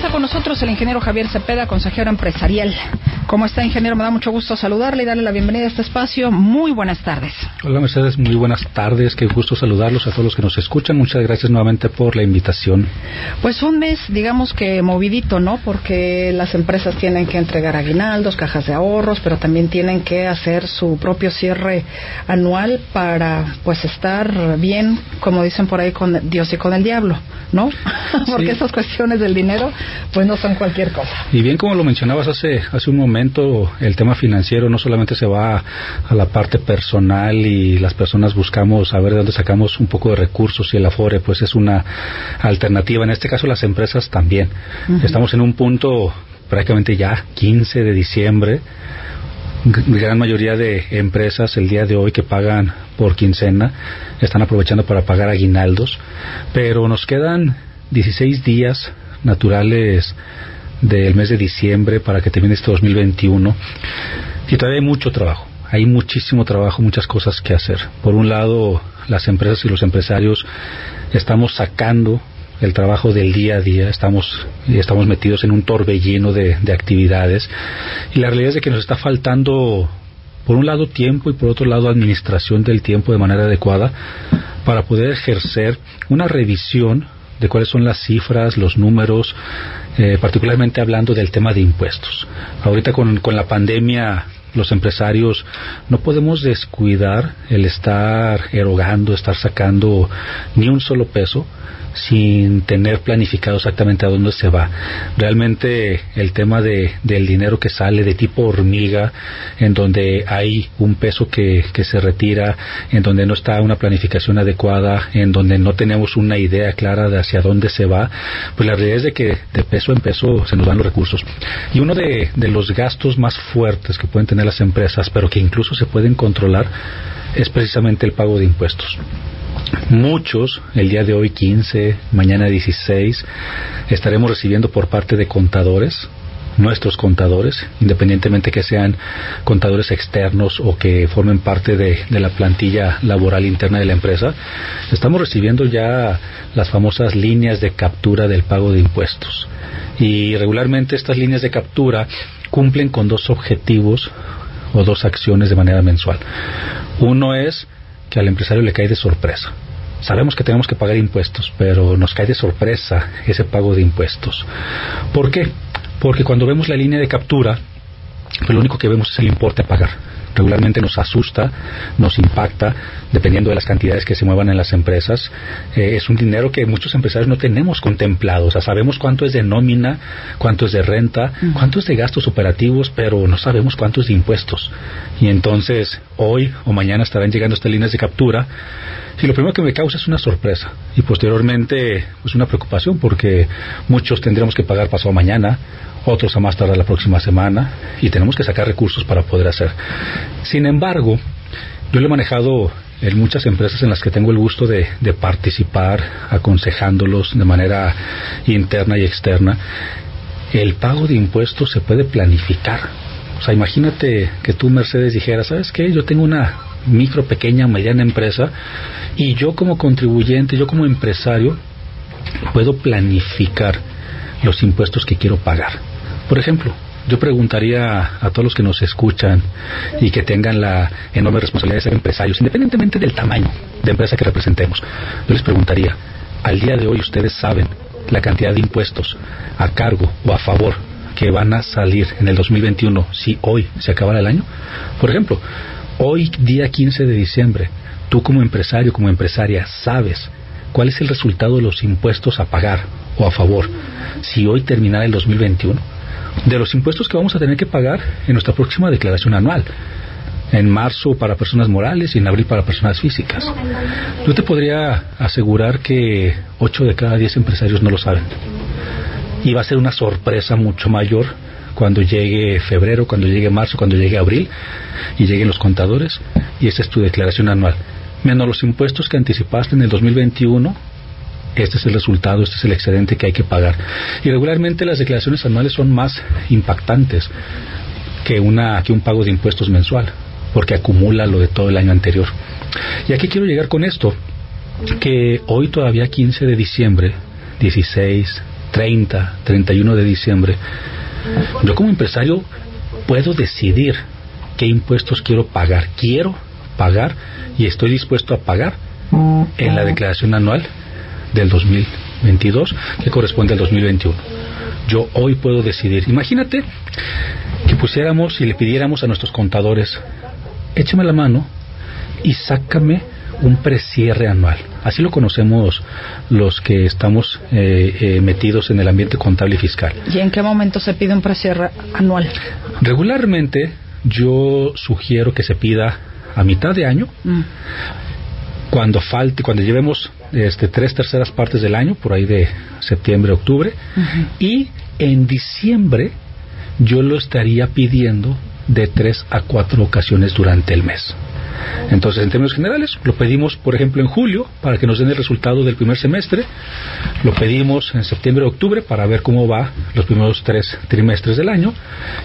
Está con nosotros el ingeniero Javier Cepeda, consejero empresarial. ¿Cómo está, ingeniero? Me da mucho gusto saludarle y darle la bienvenida a este espacio. Muy buenas tardes. Hola, Mercedes. Muy buenas tardes. Qué gusto saludarlos a todos los que nos escuchan. Muchas gracias nuevamente por la invitación. Pues un mes, digamos que movidito, ¿no? Porque las empresas tienen que entregar aguinaldos, cajas de ahorros, pero también tienen que hacer su propio cierre anual para, pues, estar bien, como dicen por ahí, con Dios y con el diablo, ¿no? Porque Sí. estas cuestiones del dinero, pues, no son cualquier cosa. Y bien como lo mencionabas hace, hace un momento, el tema financiero no solamente se va a la parte personal y las personas buscamos saber de dónde sacamos un poco de recursos y el Afore pues es una alternativa. En este caso las empresas también. Estamos en un punto prácticamente ya 15 de diciembre. Gran mayoría de empresas el día de hoy que pagan por quincena están aprovechando para pagar aguinaldos, pero nos quedan 16 días naturales del mes de diciembre para que termine este 2021 y todavía hay mucho trabajo. Hay muchísimo trabajo, muchas cosas que hacer. Por un lado, las empresas y los empresarios estamos sacando el trabajo del día a día, estamos, estamos metidos en un torbellino de, de actividades y la realidad es de que nos está faltando, por un lado, tiempo y por otro lado, administración del tiempo de manera adecuada para poder ejercer una revisión de cuáles son las cifras, los números, eh, particularmente hablando del tema de impuestos. Ahorita con, con la pandemia los empresarios no podemos descuidar el estar erogando, estar sacando ni un solo peso sin tener planificado exactamente a dónde se va. Realmente el tema de, del dinero que sale de tipo hormiga, en donde hay un peso que, que se retira, en donde no está una planificación adecuada, en donde no tenemos una idea clara de hacia dónde se va, pues la realidad es de que de peso en peso se nos van los recursos. Y uno de, de los gastos más fuertes que pueden tener las empresas, pero que incluso se pueden controlar, es precisamente el pago de impuestos. Muchos, el día de hoy 15, mañana 16, estaremos recibiendo por parte de contadores, nuestros contadores, independientemente que sean contadores externos o que formen parte de, de la plantilla laboral interna de la empresa, estamos recibiendo ya las famosas líneas de captura del pago de impuestos. Y regularmente estas líneas de captura cumplen con dos objetivos o dos acciones de manera mensual. Uno es que al empresario le cae de sorpresa. Sabemos que tenemos que pagar impuestos, pero nos cae de sorpresa ese pago de impuestos. ¿Por qué? Porque cuando vemos la línea de captura, pues lo único que vemos es el importe a pagar. Regularmente nos asusta, nos impacta, dependiendo de las cantidades que se muevan en las empresas. Eh, es un dinero que muchos empresarios no tenemos contemplado. O sea, sabemos cuánto es de nómina, cuánto es de renta, cuánto es de gastos operativos, pero no sabemos cuánto es de impuestos. Y entonces, hoy o mañana estarán llegando estas líneas de captura. Y lo primero que me causa es una sorpresa y posteriormente pues una preocupación porque muchos tendremos que pagar pasado mañana, otros a más tardar la próxima semana y tenemos que sacar recursos para poder hacer. Sin embargo, yo lo he manejado en muchas empresas en las que tengo el gusto de, participar, aconsejándolos de manera interna y externa. El pago de impuestos se puede planificar. O sea, imagínate que tú, Mercedes, dijeras, ¿sabes qué? Yo tengo una micro, pequeña, mediana empresa y yo como contribuyente, yo como empresario, puedo planificar los impuestos que quiero pagar. Por ejemplo, yo preguntaría a todos los que nos escuchan y que tengan la enorme responsabilidad de ser empresarios, independientemente del tamaño de empresa que representemos, yo les preguntaría, al día de hoy ustedes saben la cantidad de impuestos a cargo o a favor que van a salir en el 2021 si hoy se acabara el año? Por ejemplo, hoy día 15 de diciembre, tú como empresario, como empresaria, sabes cuál es el resultado de los impuestos a pagar o a favor si hoy terminara el 2021, de los impuestos que vamos a tener que pagar en nuestra próxima declaración anual en marzo para personas morales y en abril para personas físicas. Yo te podría asegurar que 8 de cada 10 empresarios no lo saben. Y va a ser una sorpresa mucho mayor cuando llegue febrero, cuando llegue marzo, cuando llegue abril y lleguen los contadores y esa es tu declaración anual. Menos los impuestos que anticipaste en el 2021, este es el resultado, este es el excedente que hay que pagar. Y regularmente las declaraciones anuales son más impactantes que, una, que un pago de impuestos mensual porque acumula lo de todo el año anterior. Y aquí quiero llegar con esto, que hoy todavía 15 de diciembre, 16, 30, 31 de diciembre, yo como empresario puedo decidir qué impuestos quiero pagar. Quiero pagar y estoy dispuesto a pagar en la declaración anual del 2022 que corresponde al 2021. Yo hoy puedo decidir. Imagínate que pusiéramos y le pidiéramos a nuestros contadores échame la mano y sácame un precierre anual. Así lo conocemos los que estamos eh, eh, metidos en el ambiente contable y fiscal. ¿Y en qué momento se pide un precierre anual? Regularmente yo sugiero que se pida a mitad de año, mm. Cuando falte, cuando llevemos este, tres terceras partes del año, por ahí de septiembre, octubre, y en diciembre yo lo estaría pidiendo de tres a cuatro ocasiones durante el mes. Entonces, en términos generales, lo pedimos, por ejemplo, en julio para que nos den el resultado del primer semestre. Lo pedimos en septiembre o octubre para ver cómo va los primeros tres trimestres del año.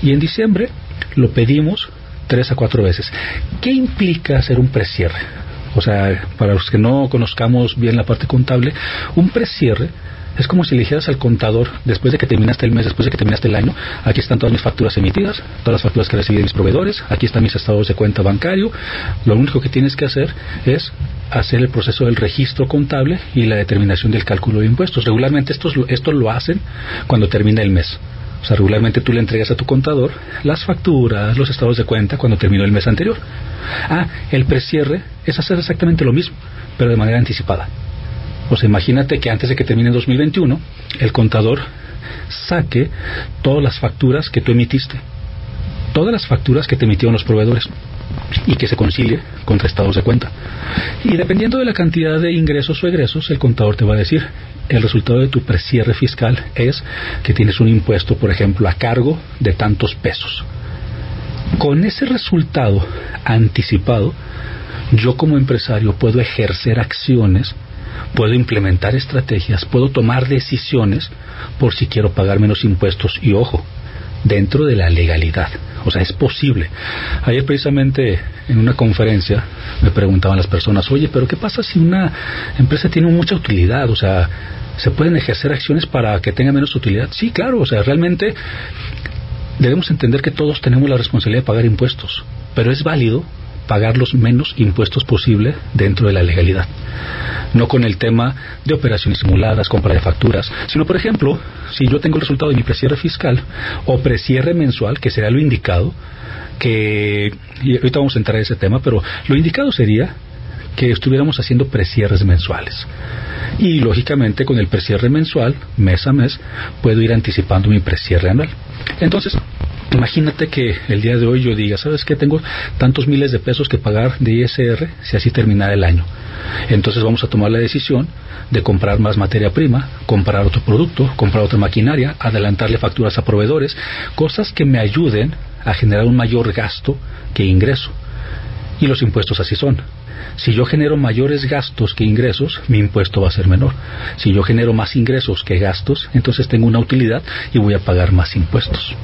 Y en diciembre lo pedimos tres a cuatro veces. ¿Qué implica hacer un precierre? O sea, para los que no conozcamos bien la parte contable, un precierre es como si le dijeras al contador, después de que terminaste el mes, después de que terminaste el año, aquí están todas mis facturas emitidas, todas las facturas que recibí de mis proveedores, aquí están mis estados de cuenta bancario. Lo único que tienes que hacer es hacer el proceso del registro contable y la determinación del cálculo de impuestos. Regularmente esto, esto lo hacen cuando termina el mes. O sea, regularmente tú le entregas a tu contador las facturas, los estados de cuenta cuando terminó el mes anterior. Ah, el precierre es hacer exactamente lo mismo, pero de manera anticipada. Pues imagínate que antes de que termine 2021, el contador saque todas las facturas que tú emitiste, todas las facturas que te emitieron los proveedores y que se concilie contra estados de cuenta. Y dependiendo de la cantidad de ingresos o egresos, el contador te va a decir, el resultado de tu precierre fiscal es que tienes un impuesto, por ejemplo, a cargo de tantos pesos. Con ese resultado anticipado, yo como empresario puedo ejercer acciones puedo implementar estrategias, puedo tomar decisiones por si quiero pagar menos impuestos y ojo, dentro de la legalidad. O sea, es posible. Ayer precisamente en una conferencia me preguntaban las personas, oye, pero ¿qué pasa si una empresa tiene mucha utilidad? O sea, ¿se pueden ejercer acciones para que tenga menos utilidad? Sí, claro, o sea, realmente debemos entender que todos tenemos la responsabilidad de pagar impuestos, pero es válido pagar los menos impuestos posible dentro de la legalidad. No con el tema de operaciones simuladas, compra de facturas, sino, por ejemplo, si yo tengo el resultado de mi precierre fiscal o precierre mensual, que será lo indicado, que, y ahorita vamos a entrar en ese tema, pero lo indicado sería que estuviéramos haciendo precierres mensuales. Y lógicamente con el precierre mensual, mes a mes, puedo ir anticipando mi precierre anual. Entonces, Imagínate que el día de hoy yo diga, ¿sabes qué? Tengo tantos miles de pesos que pagar de ISR si así terminara el año. Entonces vamos a tomar la decisión de comprar más materia prima, comprar otro producto, comprar otra maquinaria, adelantarle facturas a proveedores, cosas que me ayuden a generar un mayor gasto que ingreso. Y los impuestos así son. Si yo genero mayores gastos que ingresos, mi impuesto va a ser menor. Si yo genero más ingresos que gastos, entonces tengo una utilidad y voy a pagar más impuestos.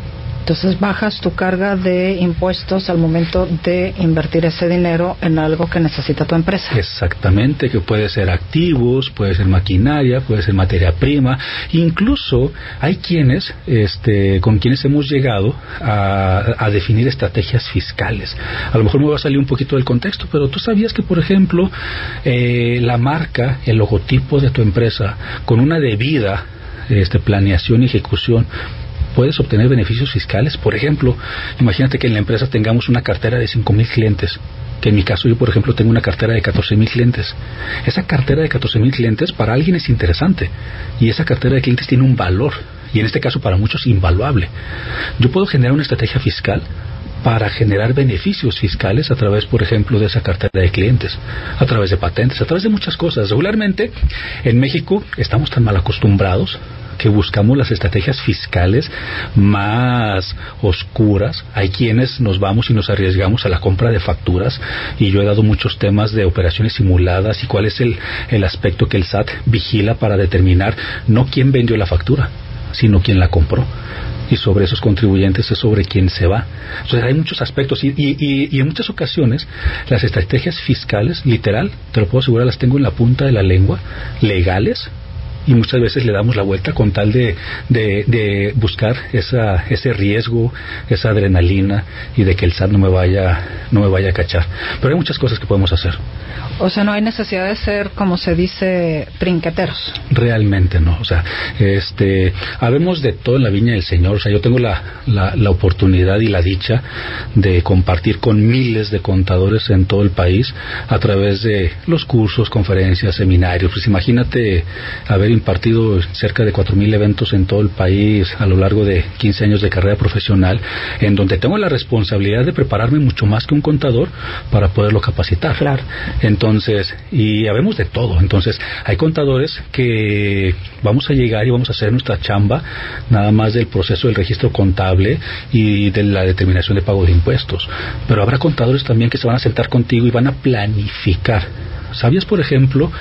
Entonces bajas tu carga de impuestos al momento de invertir ese dinero en algo que necesita tu empresa. Exactamente, que puede ser activos, puede ser maquinaria, puede ser materia prima. Incluso hay quienes, este, con quienes hemos llegado a, definir estrategias fiscales. A lo mejor me va a salir un poquito del contexto, pero tú sabías que, por ejemplo, eh, la marca, el logotipo de tu empresa, con una debida este, planeación y ejecución, puedes obtener beneficios fiscales. Por ejemplo, imagínate que en la empresa tengamos una cartera de 5.000 clientes que en mi caso yo, por ejemplo, tengo una cartera de 14.000 clientes. Esa cartera de 14.000 clientes para alguien es interesante y esa cartera de clientes tiene un valor y en este caso para muchos invaluable. Yo puedo generar una estrategia fiscal para generar beneficios fiscales a través, por ejemplo, de esa cartera de clientes, a través de patentes, a través de muchas cosas. Regularmente en México estamos tan mal acostumbrados que buscamos las estrategias fiscales más oscuras. Hay quienes nos vamos y nos arriesgamos a la compra de facturas y yo he dado muchos temas de operaciones simuladas y cuál es el, el aspecto que el SAT vigila para determinar no quién vendió la factura, sino quién la compró y sobre esos contribuyentes es sobre quién se va. Entonces hay muchos aspectos y, y, y, en muchas ocasiones las estrategias fiscales, literal, te lo puedo asegurar, las tengo en la punta de la lengua, legales, y muchas veces le damos la vuelta con tal de, de, de, buscar esa, ese riesgo, esa adrenalina y de que el SAT no me vaya, no me vaya a cachar. Pero hay muchas cosas que podemos hacer. O sea, no hay necesidad de ser, como se dice, trinqueteros. Realmente no. O sea, este, habemos de todo en la viña del Señor. O sea, yo tengo la, la, la oportunidad y la dicha de compartir con miles de contadores en todo el país a través de los cursos, conferencias, seminarios. Pues imagínate haber impartido cerca de 4.000 eventos en todo el país a lo largo de 15 años de carrera profesional, en donde tengo la responsabilidad de prepararme mucho más que un contador para poderlo capacitar. Claro. Entonces, y habemos de todo. Entonces, hay contadores que vamos a llegar y vamos a hacer nuestra chamba nada más del proceso del registro contable y de la determinación de pago de impuestos. Pero habrá contadores también que se van a sentar contigo y van a planificar ¿Sabías, por ejemplo,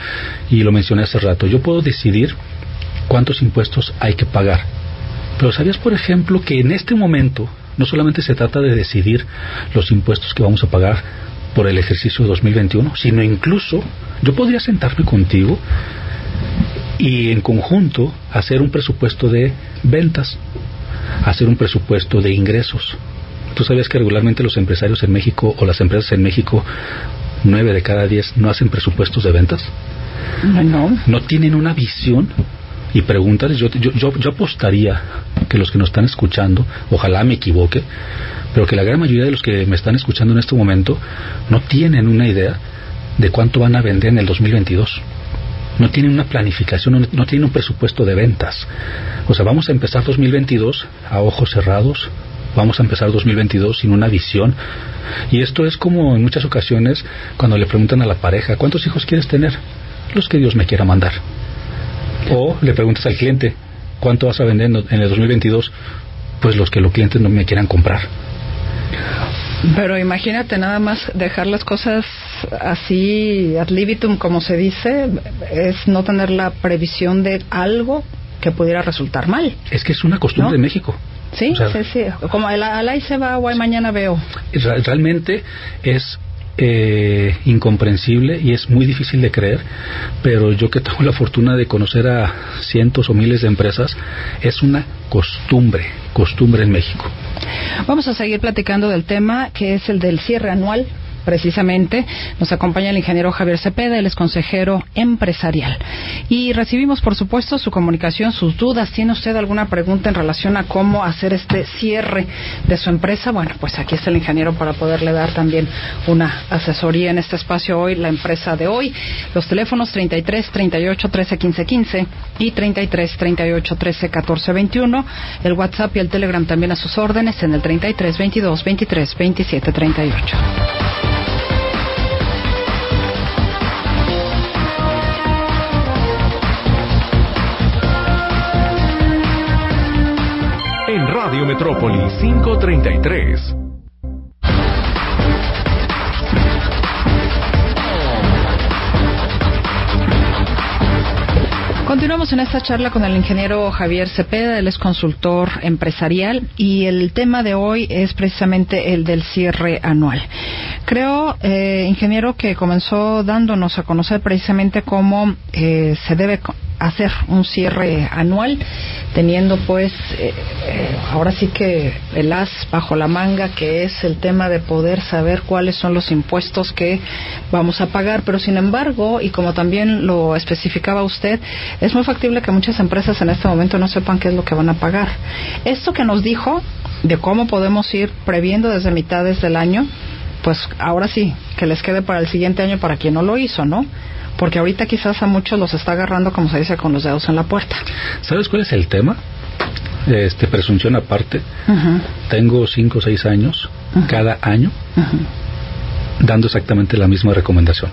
y lo mencioné hace rato, yo puedo decidir cuántos impuestos hay que pagar? Pero ¿sabías, por ejemplo, que en este momento no solamente se trata de decidir los impuestos que vamos a pagar por el ejercicio 2021, sino incluso yo podría sentarme contigo y en conjunto hacer un presupuesto de ventas, hacer un presupuesto de ingresos. ¿Tú sabías que regularmente los empresarios en México o las empresas en México nueve de cada diez no hacen presupuestos de ventas. No. No tienen una visión y pregúntales, yo, yo, yo, yo apostaría que los que nos están escuchando, ojalá me equivoque, pero que la gran mayoría de los que me están escuchando en este momento no tienen una idea de cuánto van a vender en el 2022. No tienen una planificación, no tienen un presupuesto de ventas. O sea, vamos a empezar 2022 a ojos cerrados, vamos a empezar 2022 sin una visión. Y esto es como en muchas ocasiones cuando le preguntan a la pareja, ¿cuántos hijos quieres tener? Los que Dios me quiera mandar. O le preguntas al cliente, ¿cuánto vas a vender en el 2022? Pues los que los clientes no me quieran comprar. Pero imagínate nada más dejar las cosas así ad libitum, como se dice, es no tener la previsión de algo que pudiera resultar mal. Es que es una costumbre de México. Sí, sí, sí. Como el, al se va, guay, mañana veo. Realmente es eh, incomprensible y es muy difícil de creer, pero yo que tengo la fortuna de conocer a cientos o miles de empresas, es una costumbre, costumbre en México. Vamos a seguir platicando del tema que es el del cierre anual precisamente. Nos acompaña el ingeniero Javier Cepeda, él es consejero empresarial. Y recibimos, por supuesto, su comunicación, sus dudas. ¿Tiene usted alguna pregunta en relación a cómo hacer este cierre de su empresa? Bueno, pues aquí está el ingeniero para poderle dar también una asesoría en este espacio hoy, la empresa de hoy. Los teléfonos 33 38 13 15 15 y 33 38 13 14 21. El WhatsApp y el Telegram también a sus órdenes en el 33 22 23 27 38. Radio Metrópoli 533. Continuamos en esta charla con el ingeniero Javier Cepeda, él es consultor empresarial y el tema de hoy es precisamente el del cierre anual. Creo, eh, ingeniero, que comenzó dándonos a conocer precisamente cómo eh, se debe hacer un cierre anual, teniendo pues eh, eh, ahora sí que el as bajo la manga, que es el tema de poder saber cuáles son los impuestos que vamos a pagar. Pero sin embargo, y como también lo especificaba usted, es muy factible que muchas empresas en este momento no sepan qué es lo que van a pagar. Esto que nos dijo de cómo podemos ir previendo desde mitades del año, pues ahora sí, que les quede para el siguiente año para quien no lo hizo, ¿no? Porque ahorita quizás a muchos los está agarrando, como se dice, con los dedos en la puerta. ¿Sabes cuál es el tema? Este, presunción aparte. Tengo cinco o seis años, cada año, dando exactamente la misma recomendación.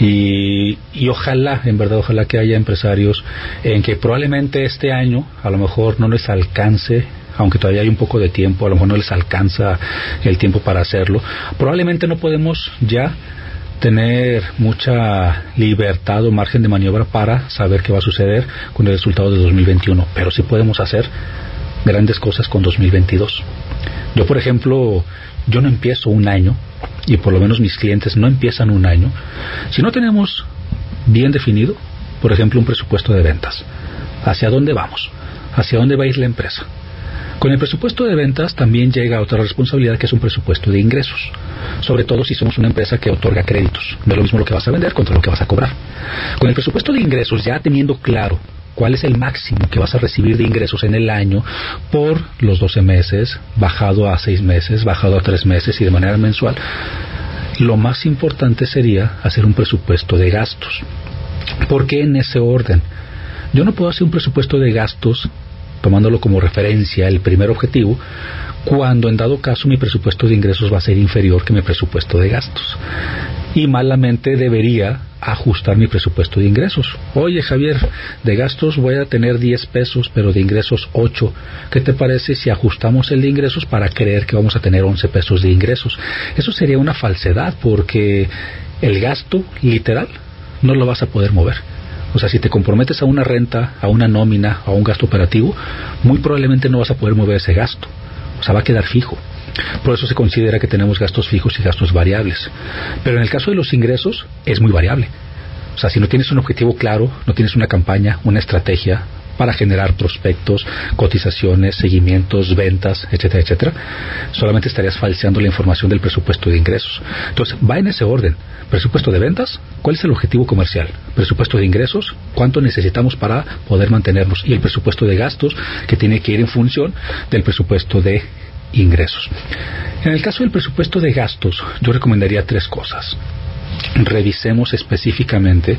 Y, y, ojalá, en verdad, ojalá que haya empresarios en que probablemente este año a lo mejor no les alcance aunque todavía hay un poco de tiempo, a lo mejor no les alcanza el tiempo para hacerlo. Probablemente no podemos ya tener mucha libertad o margen de maniobra para saber qué va a suceder con el resultado de 2021, pero sí podemos hacer grandes cosas con 2022. Yo, por ejemplo, yo no empiezo un año, y por lo menos mis clientes no empiezan un año, si no tenemos bien definido, por ejemplo, un presupuesto de ventas. ¿Hacia dónde vamos? ¿Hacia dónde va a ir la empresa? Con el presupuesto de ventas también llega otra responsabilidad que es un presupuesto de ingresos, sobre todo si somos una empresa que otorga créditos. No es lo mismo lo que vas a vender contra lo que vas a cobrar. Con el presupuesto de ingresos ya teniendo claro cuál es el máximo que vas a recibir de ingresos en el año por los 12 meses, bajado a 6 meses, bajado a 3 meses y de manera mensual, lo más importante sería hacer un presupuesto de gastos. ¿Por qué en ese orden? Yo no puedo hacer un presupuesto de gastos tomándolo como referencia el primer objetivo, cuando en dado caso mi presupuesto de ingresos va a ser inferior que mi presupuesto de gastos. Y malamente debería ajustar mi presupuesto de ingresos. Oye Javier, de gastos voy a tener 10 pesos, pero de ingresos 8. ¿Qué te parece si ajustamos el de ingresos para creer que vamos a tener 11 pesos de ingresos? Eso sería una falsedad porque el gasto literal no lo vas a poder mover o sea, si te comprometes a una renta, a una nómina, a un gasto operativo, muy probablemente no vas a poder mover ese gasto. O sea, va a quedar fijo. Por eso se considera que tenemos gastos fijos y gastos variables. Pero en el caso de los ingresos es muy variable. O sea, si no tienes un objetivo claro, no tienes una campaña, una estrategia, para generar prospectos, cotizaciones, seguimientos, ventas, etcétera, etcétera, solamente estarías falseando la información del presupuesto de ingresos. Entonces, va en ese orden. Presupuesto de ventas, ¿cuál es el objetivo comercial? Presupuesto de ingresos, ¿cuánto necesitamos para poder mantenernos? Y el presupuesto de gastos, que tiene que ir en función del presupuesto de ingresos. En el caso del presupuesto de gastos, yo recomendaría tres cosas. Revisemos específicamente,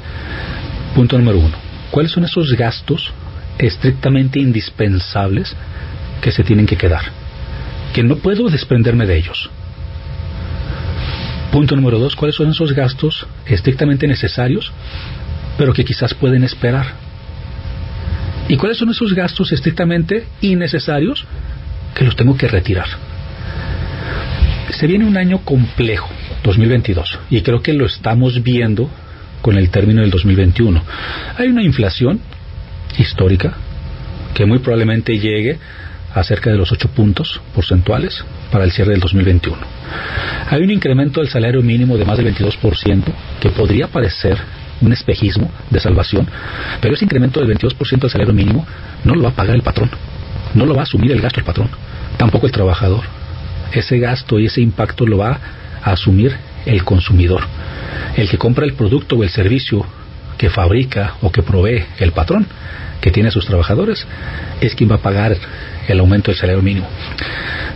punto número uno, ¿cuáles son esos gastos estrictamente indispensables que se tienen que quedar, que no puedo desprenderme de ellos. Punto número dos, ¿cuáles son esos gastos estrictamente necesarios, pero que quizás pueden esperar? ¿Y cuáles son esos gastos estrictamente innecesarios que los tengo que retirar? Se viene un año complejo, 2022, y creo que lo estamos viendo con el término del 2021. Hay una inflación histórica que muy probablemente llegue a cerca de los 8 puntos porcentuales para el cierre del 2021. Hay un incremento del salario mínimo de más del 22% que podría parecer un espejismo de salvación, pero ese incremento del 22% del salario mínimo no lo va a pagar el patrón, no lo va a asumir el gasto el patrón, tampoco el trabajador. Ese gasto y ese impacto lo va a asumir el consumidor, el que compra el producto o el servicio que fabrica o que provee el patrón que tiene a sus trabajadores es quien va a pagar el aumento del salario mínimo.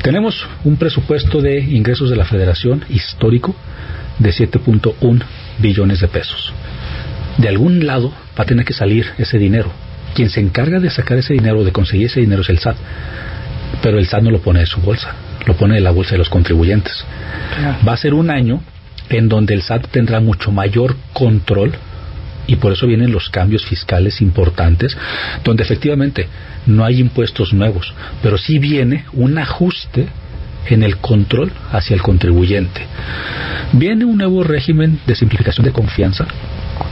Tenemos un presupuesto de ingresos de la federación histórico de 7.1 billones de pesos. De algún lado va a tener que salir ese dinero. Quien se encarga de sacar ese dinero, de conseguir ese dinero es el SAT. Pero el SAT no lo pone de su bolsa, lo pone de la bolsa de los contribuyentes. Va a ser un año en donde el SAT tendrá mucho mayor control y por eso vienen los cambios fiscales importantes, donde efectivamente no hay impuestos nuevos, pero sí viene un ajuste en el control hacia el contribuyente. Viene un nuevo régimen de simplificación de confianza,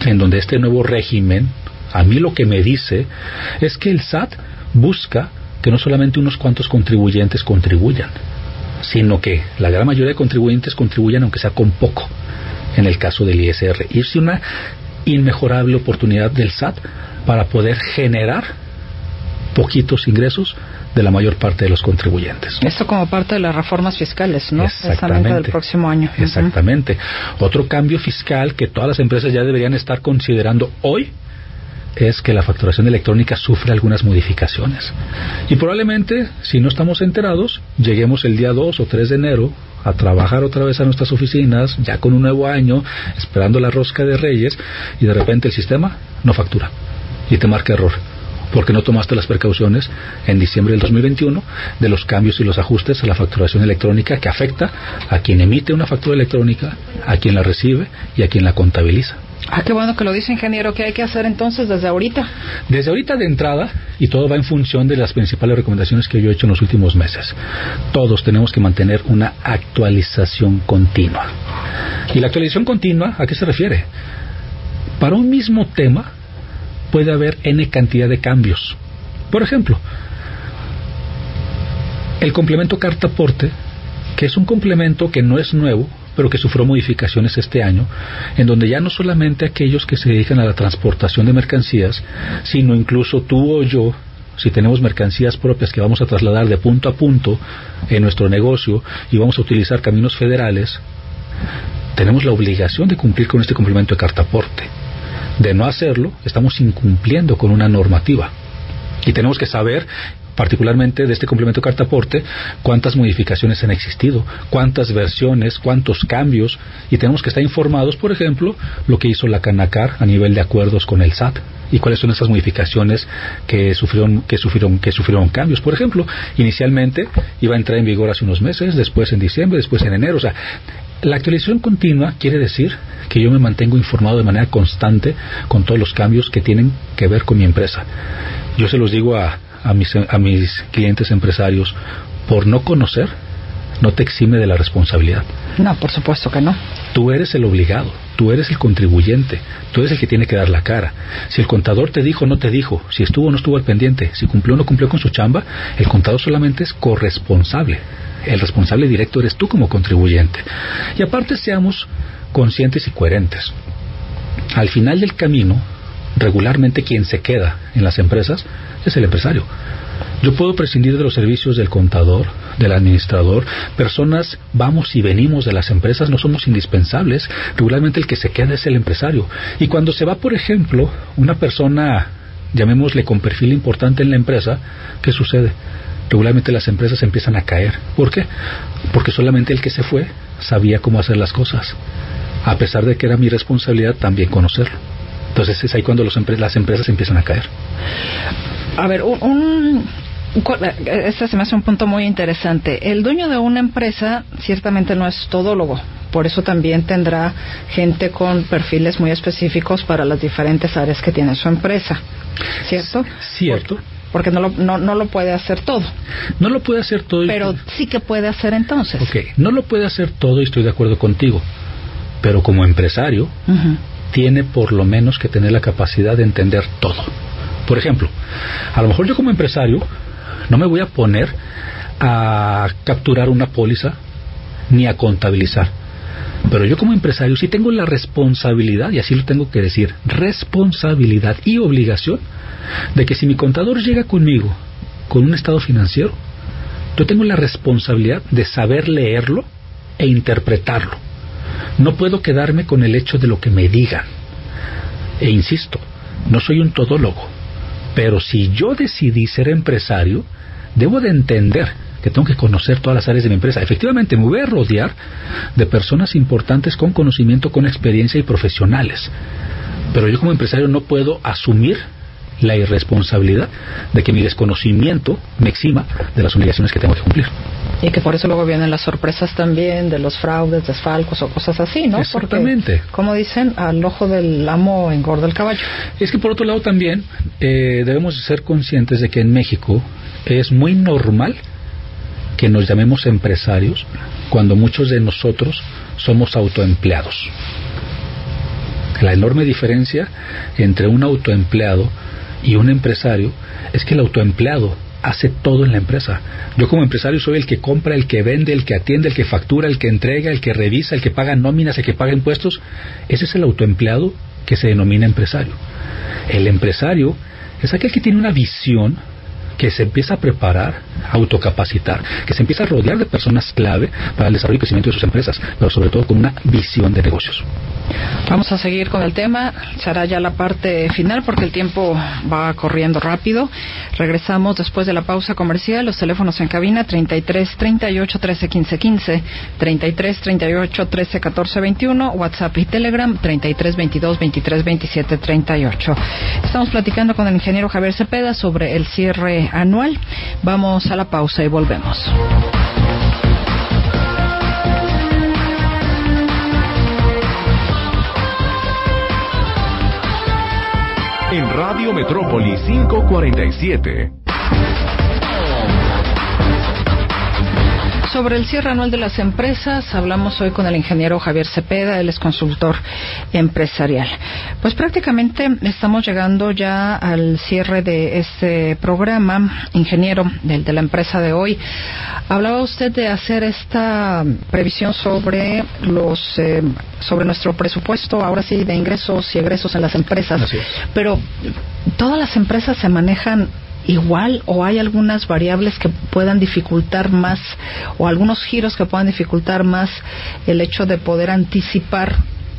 en donde este nuevo régimen, a mí lo que me dice es que el SAT busca que no solamente unos cuantos contribuyentes contribuyan, sino que la gran mayoría de contribuyentes contribuyan aunque sea con poco en el caso del ISR. Y una inmejorable oportunidad del SAT para poder generar poquitos ingresos de la mayor parte de los contribuyentes. Esto como parte de las reformas fiscales, ¿no? Exactamente. del próximo año. Exactamente. Otro cambio fiscal que todas las empresas ya deberían estar considerando hoy es que la facturación electrónica sufre algunas modificaciones. Y probablemente, si no estamos enterados, lleguemos el día 2 o 3 de enero a trabajar otra vez a nuestras oficinas, ya con un nuevo año, esperando la rosca de Reyes, y de repente el sistema no factura y te marca error porque no tomaste las precauciones en diciembre del 2021 de los cambios y los ajustes a la facturación electrónica que afecta a quien emite una factura electrónica, a quien la recibe y a quien la contabiliza. Ah, qué bueno que lo dice, ingeniero. ¿Qué hay que hacer entonces desde ahorita? Desde ahorita de entrada, y todo va en función de las principales recomendaciones que yo he hecho en los últimos meses. Todos tenemos que mantener una actualización continua. ¿Y la actualización continua a qué se refiere? Para un mismo tema puede haber n cantidad de cambios. Por ejemplo, el complemento carta-aporte, que es un complemento que no es nuevo, pero que sufrió modificaciones este año, en donde ya no solamente aquellos que se dedican a la transportación de mercancías, sino incluso tú o yo, si tenemos mercancías propias que vamos a trasladar de punto a punto en nuestro negocio y vamos a utilizar caminos federales, tenemos la obligación de cumplir con este complemento de cartaporte. De no hacerlo, estamos incumpliendo con una normativa. Y tenemos que saber particularmente de este complemento cartaporte, cuántas modificaciones han existido, cuántas versiones, cuántos cambios, y tenemos que estar informados, por ejemplo, lo que hizo la Canacar a nivel de acuerdos con el SAT y cuáles son esas modificaciones que sufrieron, que sufrieron, que sufrieron cambios. Por ejemplo, inicialmente iba a entrar en vigor hace unos meses, después en diciembre, después en enero. O sea, la actualización continua quiere decir que yo me mantengo informado de manera constante con todos los cambios que tienen que ver con mi empresa. Yo se los digo a, a mis, a mis clientes empresarios por no conocer no te exime de la responsabilidad. No, por supuesto que no. Tú eres el obligado, tú eres el contribuyente, tú eres el que tiene que dar la cara. Si el contador te dijo o no te dijo, si estuvo o no estuvo al pendiente, si cumplió o no cumplió con su chamba, el contador solamente es corresponsable. El responsable directo eres tú como contribuyente. Y aparte seamos conscientes y coherentes. Al final del camino, regularmente quien se queda en las empresas es el empresario. Yo puedo prescindir de los servicios del contador, del administrador. Personas vamos y venimos de las empresas, no somos indispensables. Regularmente el que se queda es el empresario. Y cuando se va, por ejemplo, una persona, llamémosle con perfil importante en la empresa, ¿qué sucede? Regularmente las empresas empiezan a caer. ¿Por qué? Porque solamente el que se fue sabía cómo hacer las cosas. A pesar de que era mi responsabilidad también conocerlo. Entonces es ahí cuando los las empresas empiezan a caer. A ver, un, este se me hace un punto muy interesante. El dueño de una empresa ciertamente no es todólogo, por eso también tendrá gente con perfiles muy específicos para las diferentes áreas que tiene su empresa, ¿cierto? Cierto. Porque no lo, no, no lo puede hacer todo. No lo puede hacer todo. Pero sí que puede hacer entonces. Ok, no lo puede hacer todo y estoy de acuerdo contigo. Pero como empresario, tiene por lo menos que tener la capacidad de entender todo. Por ejemplo, a lo mejor yo como empresario no me voy a poner a capturar una póliza ni a contabilizar. Pero yo como empresario sí tengo la responsabilidad, y así lo tengo que decir, responsabilidad y obligación de que si mi contador llega conmigo con un estado financiero, yo tengo la responsabilidad de saber leerlo e interpretarlo. No puedo quedarme con el hecho de lo que me digan. E insisto, no soy un todólogo, pero si yo decidí ser empresario, debo de entender que tengo que conocer todas las áreas de mi empresa. Efectivamente, me voy a rodear de personas importantes con conocimiento, con experiencia y profesionales. Pero yo como empresario no puedo asumir la irresponsabilidad de que mi desconocimiento me exima de las obligaciones que tengo que cumplir. Y que por eso luego vienen las sorpresas también de los fraudes, desfalcos o cosas así, ¿no? Exactamente. como dicen, al ojo del amo engorda el caballo. Es que por otro lado también eh, debemos ser conscientes de que en México es muy normal que nos llamemos empresarios cuando muchos de nosotros somos autoempleados. La enorme diferencia entre un autoempleado y un empresario es que el autoempleado hace todo en la empresa. Yo como empresario soy el que compra, el que vende, el que atiende, el que factura, el que entrega, el que revisa, el que paga nóminas, el que paga impuestos. Ese es el autoempleado que se denomina empresario. El empresario es aquel que tiene una visión que se empieza a preparar, a autocapacitar, que se empieza a rodear de personas clave para el desarrollo y crecimiento de sus empresas, pero sobre todo con una visión de negocios. Vamos a seguir con el tema, será ya la parte final porque el tiempo va corriendo rápido. Regresamos después de la pausa comercial, los teléfonos en cabina 33 38 13 15 15, 33 38 13 14 21, WhatsApp y Telegram 33 22 23 27 38. Estamos platicando con el ingeniero Javier Cepeda sobre el cierre anual. Vamos a la pausa y volvemos. En Radio Metrópoli 547. Sobre el cierre anual de las empresas, hablamos hoy con el ingeniero Javier Cepeda, él es consultor empresarial. Pues prácticamente estamos llegando ya al cierre de este programa, ingeniero del de la empresa de hoy. Hablaba usted de hacer esta previsión sobre los eh, sobre nuestro presupuesto, ahora sí, de ingresos y egresos en las empresas. Pero todas las empresas se manejan igual o hay algunas variables que puedan dificultar más o algunos giros que puedan dificultar más el hecho de poder anticipar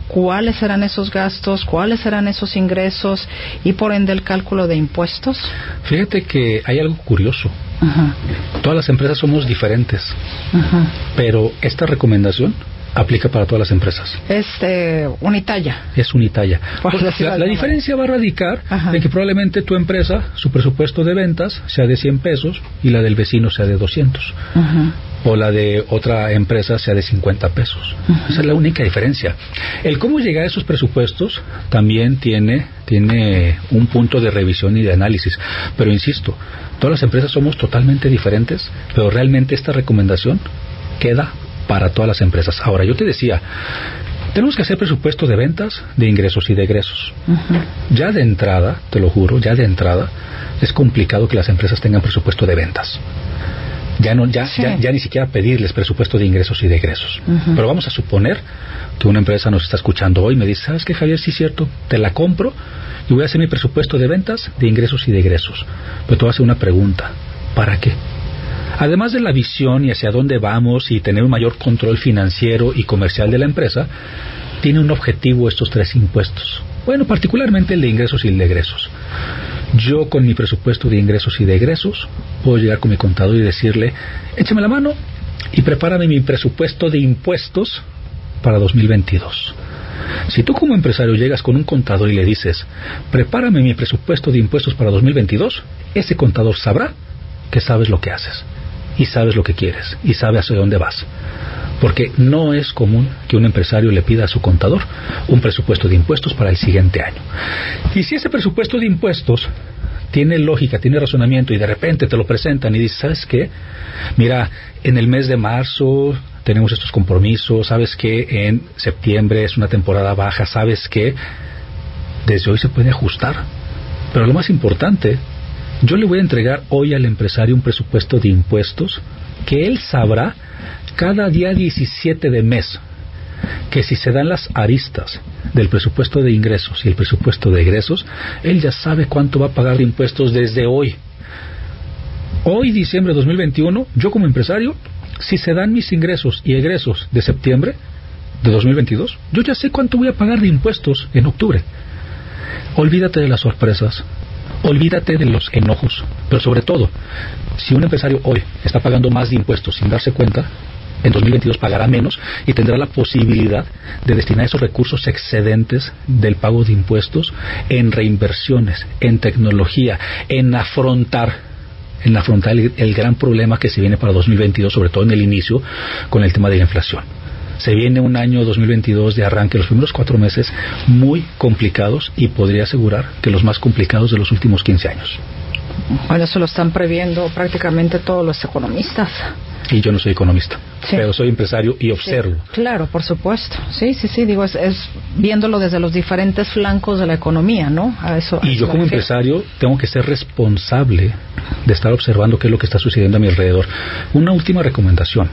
cuáles serán esos gastos, cuáles serán esos ingresos y por ende el cálculo de impuestos? Fíjate que hay algo curioso. Todas las empresas somos diferentes, pero esta recomendación aplica para todas las empresas. Es eh, unitalla. Es unitalla. la, la diferencia va a radicar en que probablemente tu empresa, su presupuesto de ventas sea de 100 pesos y la del vecino sea de 200. O la de otra empresa sea de 50 pesos. Esa es la única diferencia. El cómo llegar a esos presupuestos también tiene, tiene un punto de revisión y de análisis. Pero insisto, todas las empresas somos totalmente diferentes, pero realmente esta recomendación queda para todas las empresas. Ahora, yo te decía, tenemos que hacer presupuesto de ventas, de ingresos y de egresos. Ya de entrada, te lo juro, ya de entrada, es complicado que las empresas tengan presupuesto de ventas. Ya, no, ya, ya, ni siquiera pedirles presupuesto de ingresos y de egresos. Pero vamos a suponer que una empresa nos está escuchando hoy y me dice, ¿sabes qué, Javier? Sí, es cierto, te la compro y voy a hacer mi presupuesto de ventas, de ingresos y de egresos. Pero te voy a hacer una pregunta. ¿Para qué? Además de la visión y hacia dónde vamos y tener un mayor control financiero y comercial de la empresa, tiene un objetivo estos tres impuestos. Bueno, particularmente el de ingresos y el de egresos. Yo con mi presupuesto de ingresos y de egresos puedo llegar con mi contador y decirle, échame la mano y prepárame mi presupuesto de impuestos para 2022. Si tú como empresario llegas con un contador y le dices, prepárame mi presupuesto de impuestos para 2022, ese contador sabrá que sabes lo que haces y sabes lo que quieres y sabe hacia dónde vas. Porque no es común que un empresario le pida a su contador un presupuesto de impuestos para el siguiente año. Y si ese presupuesto de impuestos tiene lógica, tiene razonamiento y de repente te lo presentan y dices, ¿sabes qué? Mira, en el mes de marzo tenemos estos compromisos, sabes que en septiembre es una temporada baja, sabes que desde hoy se puede ajustar. Pero lo más importante yo le voy a entregar hoy al empresario un presupuesto de impuestos que él sabrá cada día 17 de mes que si se dan las aristas del presupuesto de ingresos y el presupuesto de egresos, él ya sabe cuánto va a pagar de impuestos desde hoy. Hoy, diciembre de 2021, yo como empresario, si se dan mis ingresos y egresos de septiembre de 2022, yo ya sé cuánto voy a pagar de impuestos en octubre. Olvídate de las sorpresas, olvídate de los enojos, pero sobre todo, si un empresario hoy está pagando más de impuestos sin darse cuenta, en 2022 pagará menos y tendrá la posibilidad de destinar esos recursos excedentes del pago de impuestos en reinversiones, en tecnología, en afrontar en afrontar el, el gran problema que se viene para 2022, sobre todo en el inicio, con el tema de la inflación. Se viene un año 2022 de arranque, los primeros cuatro meses muy complicados y podría asegurar que los más complicados de los últimos 15 años. Bueno, eso lo están previendo prácticamente todos los economistas. Y yo no soy economista, pero soy empresario y observo. claro, por supuesto. Sí, sí, sí, digo, es, viéndolo desde los diferentes flancos de la economía, ¿no? A eso, y yo como empresario tengo que ser responsable de estar observando qué es lo que está sucediendo a mi alrededor. Una última recomendación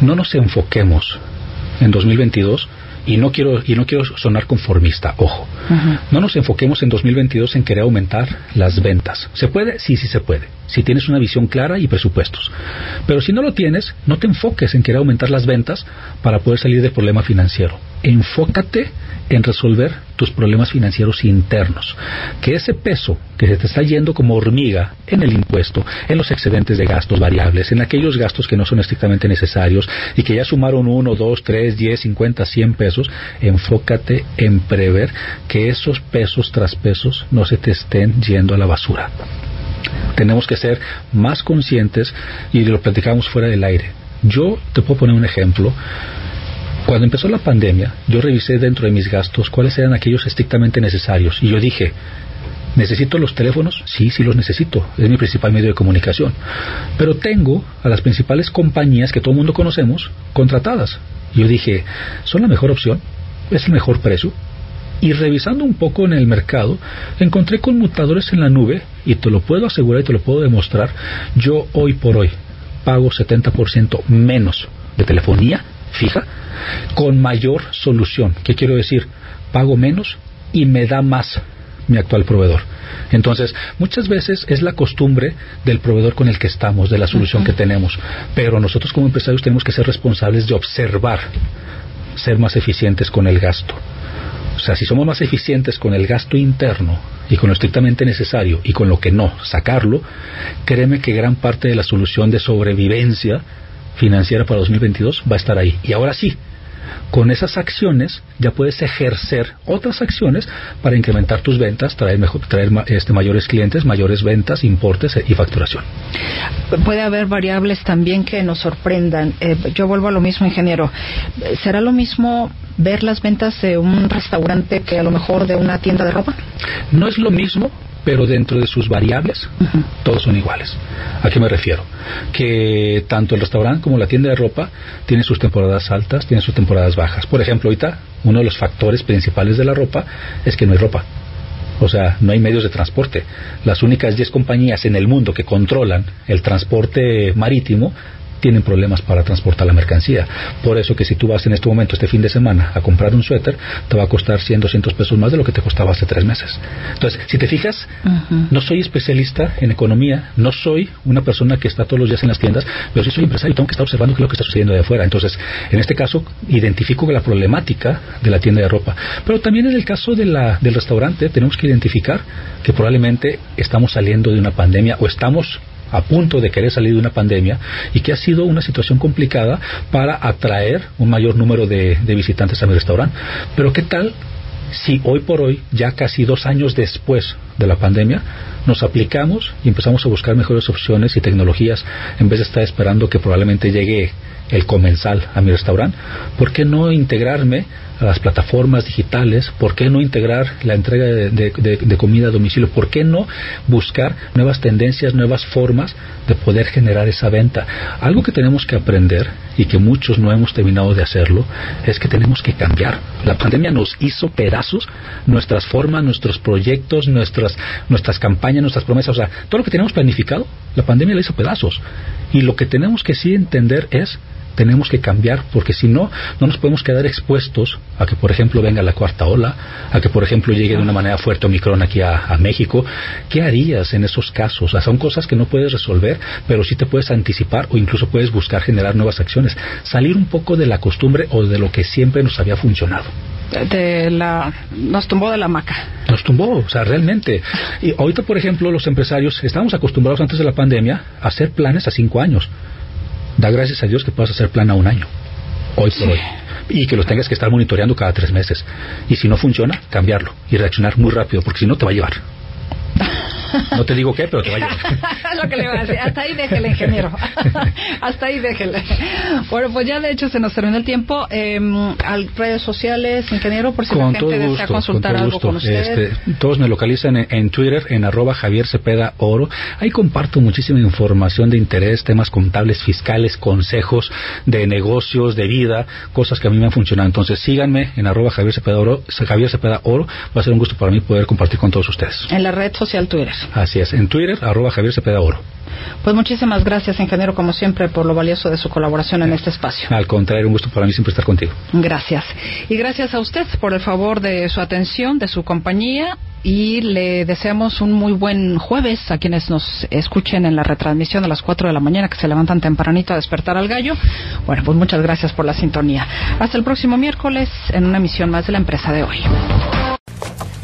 no nos enfoquemos en 2022 y no quiero y no quiero sonar conformista, ojo. No nos enfoquemos en 2022 en querer aumentar las ventas. ¿Se puede? Sí, sí se puede. Si tienes una visión clara y presupuestos. Pero si no lo tienes, no te enfoques en querer aumentar las ventas para poder salir del problema financiero. Enfócate en resolver tus problemas financieros internos. Que ese peso que se te está yendo como hormiga en el impuesto, en los excedentes de gastos variables, en aquellos gastos que no son estrictamente necesarios y que ya sumaron 1, 2, 3, 10, 50, 100 pesos, enfócate en prever que esos pesos tras pesos no se te estén yendo a la basura. Tenemos que ser más conscientes y lo platicamos fuera del aire. Yo te puedo poner un ejemplo. Cuando empezó la pandemia, yo revisé dentro de mis gastos cuáles eran aquellos estrictamente necesarios y yo dije, ¿necesito los teléfonos? Sí, sí los necesito, es mi principal medio de comunicación. Pero tengo a las principales compañías que todo el mundo conocemos contratadas. Yo dije, ¿son la mejor opción? ¿Es el mejor precio? Y revisando un poco en el mercado, encontré conmutadores en la nube y te lo puedo asegurar y te lo puedo demostrar. Yo hoy por hoy pago 70% menos de telefonía fija con mayor solución. ¿Qué quiero decir? Pago menos y me da más mi actual proveedor. Entonces, muchas veces es la costumbre del proveedor con el que estamos, de la solución que tenemos, pero nosotros como empresarios tenemos que ser responsables de observar, ser más eficientes con el gasto. O sea, si somos más eficientes con el gasto interno y con lo estrictamente necesario y con lo que no, sacarlo, créeme que gran parte de la solución de sobrevivencia financiera para 2022 va a estar ahí. Y ahora sí, con esas acciones ya puedes ejercer otras acciones para incrementar tus ventas, traer, mejor, traer este, mayores clientes, mayores ventas, importes y facturación. Puede haber variables también que nos sorprendan. Eh, yo vuelvo a lo mismo, ingeniero. ¿Será lo mismo ver las ventas de un restaurante que a lo mejor de una tienda de ropa? No es lo mismo, pero dentro de sus variables todos son iguales. ¿A qué me refiero? Que tanto el restaurante como la tienda de ropa tienen sus temporadas altas, tienen sus temporadas bajas. Por ejemplo, ahorita uno de los factores principales de la ropa es que no hay ropa. O sea, no hay medios de transporte. Las únicas 10 compañías en el mundo que controlan el transporte marítimo tienen problemas para transportar la mercancía. Por eso que si tú vas en este momento, este fin de semana, a comprar un suéter, te va a costar 100, 200 pesos más de lo que te costaba hace tres meses. Entonces, si te fijas, no soy especialista en economía, no soy una persona que está todos los días en las tiendas, pero sí soy empresario y tengo que estar observando qué es lo que está sucediendo de afuera. Entonces, en este caso, identifico la problemática de la tienda de ropa. Pero también en el caso de la, del restaurante, tenemos que identificar que probablemente estamos saliendo de una pandemia o estamos a punto de querer salir de una pandemia y que ha sido una situación complicada para atraer un mayor número de, visitantes a mi restaurante. Pero ¿qué tal si hoy por hoy, ya casi dos años después de la pandemia, nos aplicamos y empezamos a buscar mejores opciones y tecnologías en vez de estar esperando que probablemente llegue el comensal a mi restaurante? ¿Por qué no integrarme a las plataformas digitales? ¿Por qué no integrar la entrega de, comida a domicilio? ¿Por qué no buscar nuevas tendencias, nuevas formas de poder generar esa venta? Algo que tenemos que aprender y que muchos no hemos terminado de hacerlo es que tenemos que cambiar. La pandemia nos hizo pedazos nuestras formas, nuestros proyectos, nuestras, nuestras campañas, nuestras promesas. O sea, todo lo que teníamos planificado, la pandemia le hizo pedazos. Y lo que tenemos que sí entender es tenemos que cambiar porque si no, no nos podemos quedar expuestos a que, por ejemplo, venga la cuarta ola, a que, por ejemplo, llegue de una manera fuerte Omicron aquí a, México. ¿Qué harías en esos casos? O son cosas que no puedes resolver, pero sí te puedes anticipar o incluso puedes buscar generar nuevas acciones. Salir un poco de la costumbre o de lo que siempre nos había funcionado. De la, nos tumbó de la maca. Nos tumbó, o sea, realmente. Y ahorita, por ejemplo, los empresarios estábamos acostumbrados antes de la pandemia a hacer planes a cinco años da gracias a Dios que puedas hacer plan a un año, hoy por hoy. Y que los tengas que estar monitoreando cada tres meses. Y si no funciona, cambiarlo y reaccionar muy rápido, porque si no te va a llevar. No te digo qué, pero te va a llevar. Lo que le voy a decir. Hasta ahí déjele, ingeniero. Hasta ahí déjele. Bueno, pues ya de hecho se nos terminó el tiempo. Eh, al redes sociales, ingeniero, por si con la gente desea consultar algo con usted. Este, todos me localizan en, Twitter, en arroba Javier Cepeda Oro. Ahí comparto muchísima información de interés, temas contables, fiscales, consejos de negocios, de vida, cosas que a mí me han funcionado. Entonces síganme en arroba Javier Cepeda Oro. Javier Cepeda Oro. Va a ser un gusto para mí poder compartir con todos ustedes. En la red social Twitter. Así es, en Twitter, arroba Javier Cepeda Oro. Pues muchísimas gracias, ingeniero, como siempre, por lo valioso de su colaboración en este espacio. Al contrario, un gusto para mí siempre estar contigo. Gracias. Y gracias a usted por el favor de su atención, de su compañía. Y le deseamos un muy buen jueves a quienes nos escuchen en la retransmisión a las 4 de la mañana, que se levantan tempranito a despertar al gallo. Bueno, pues muchas gracias por la sintonía. Hasta el próximo miércoles en una emisión más de la empresa de hoy.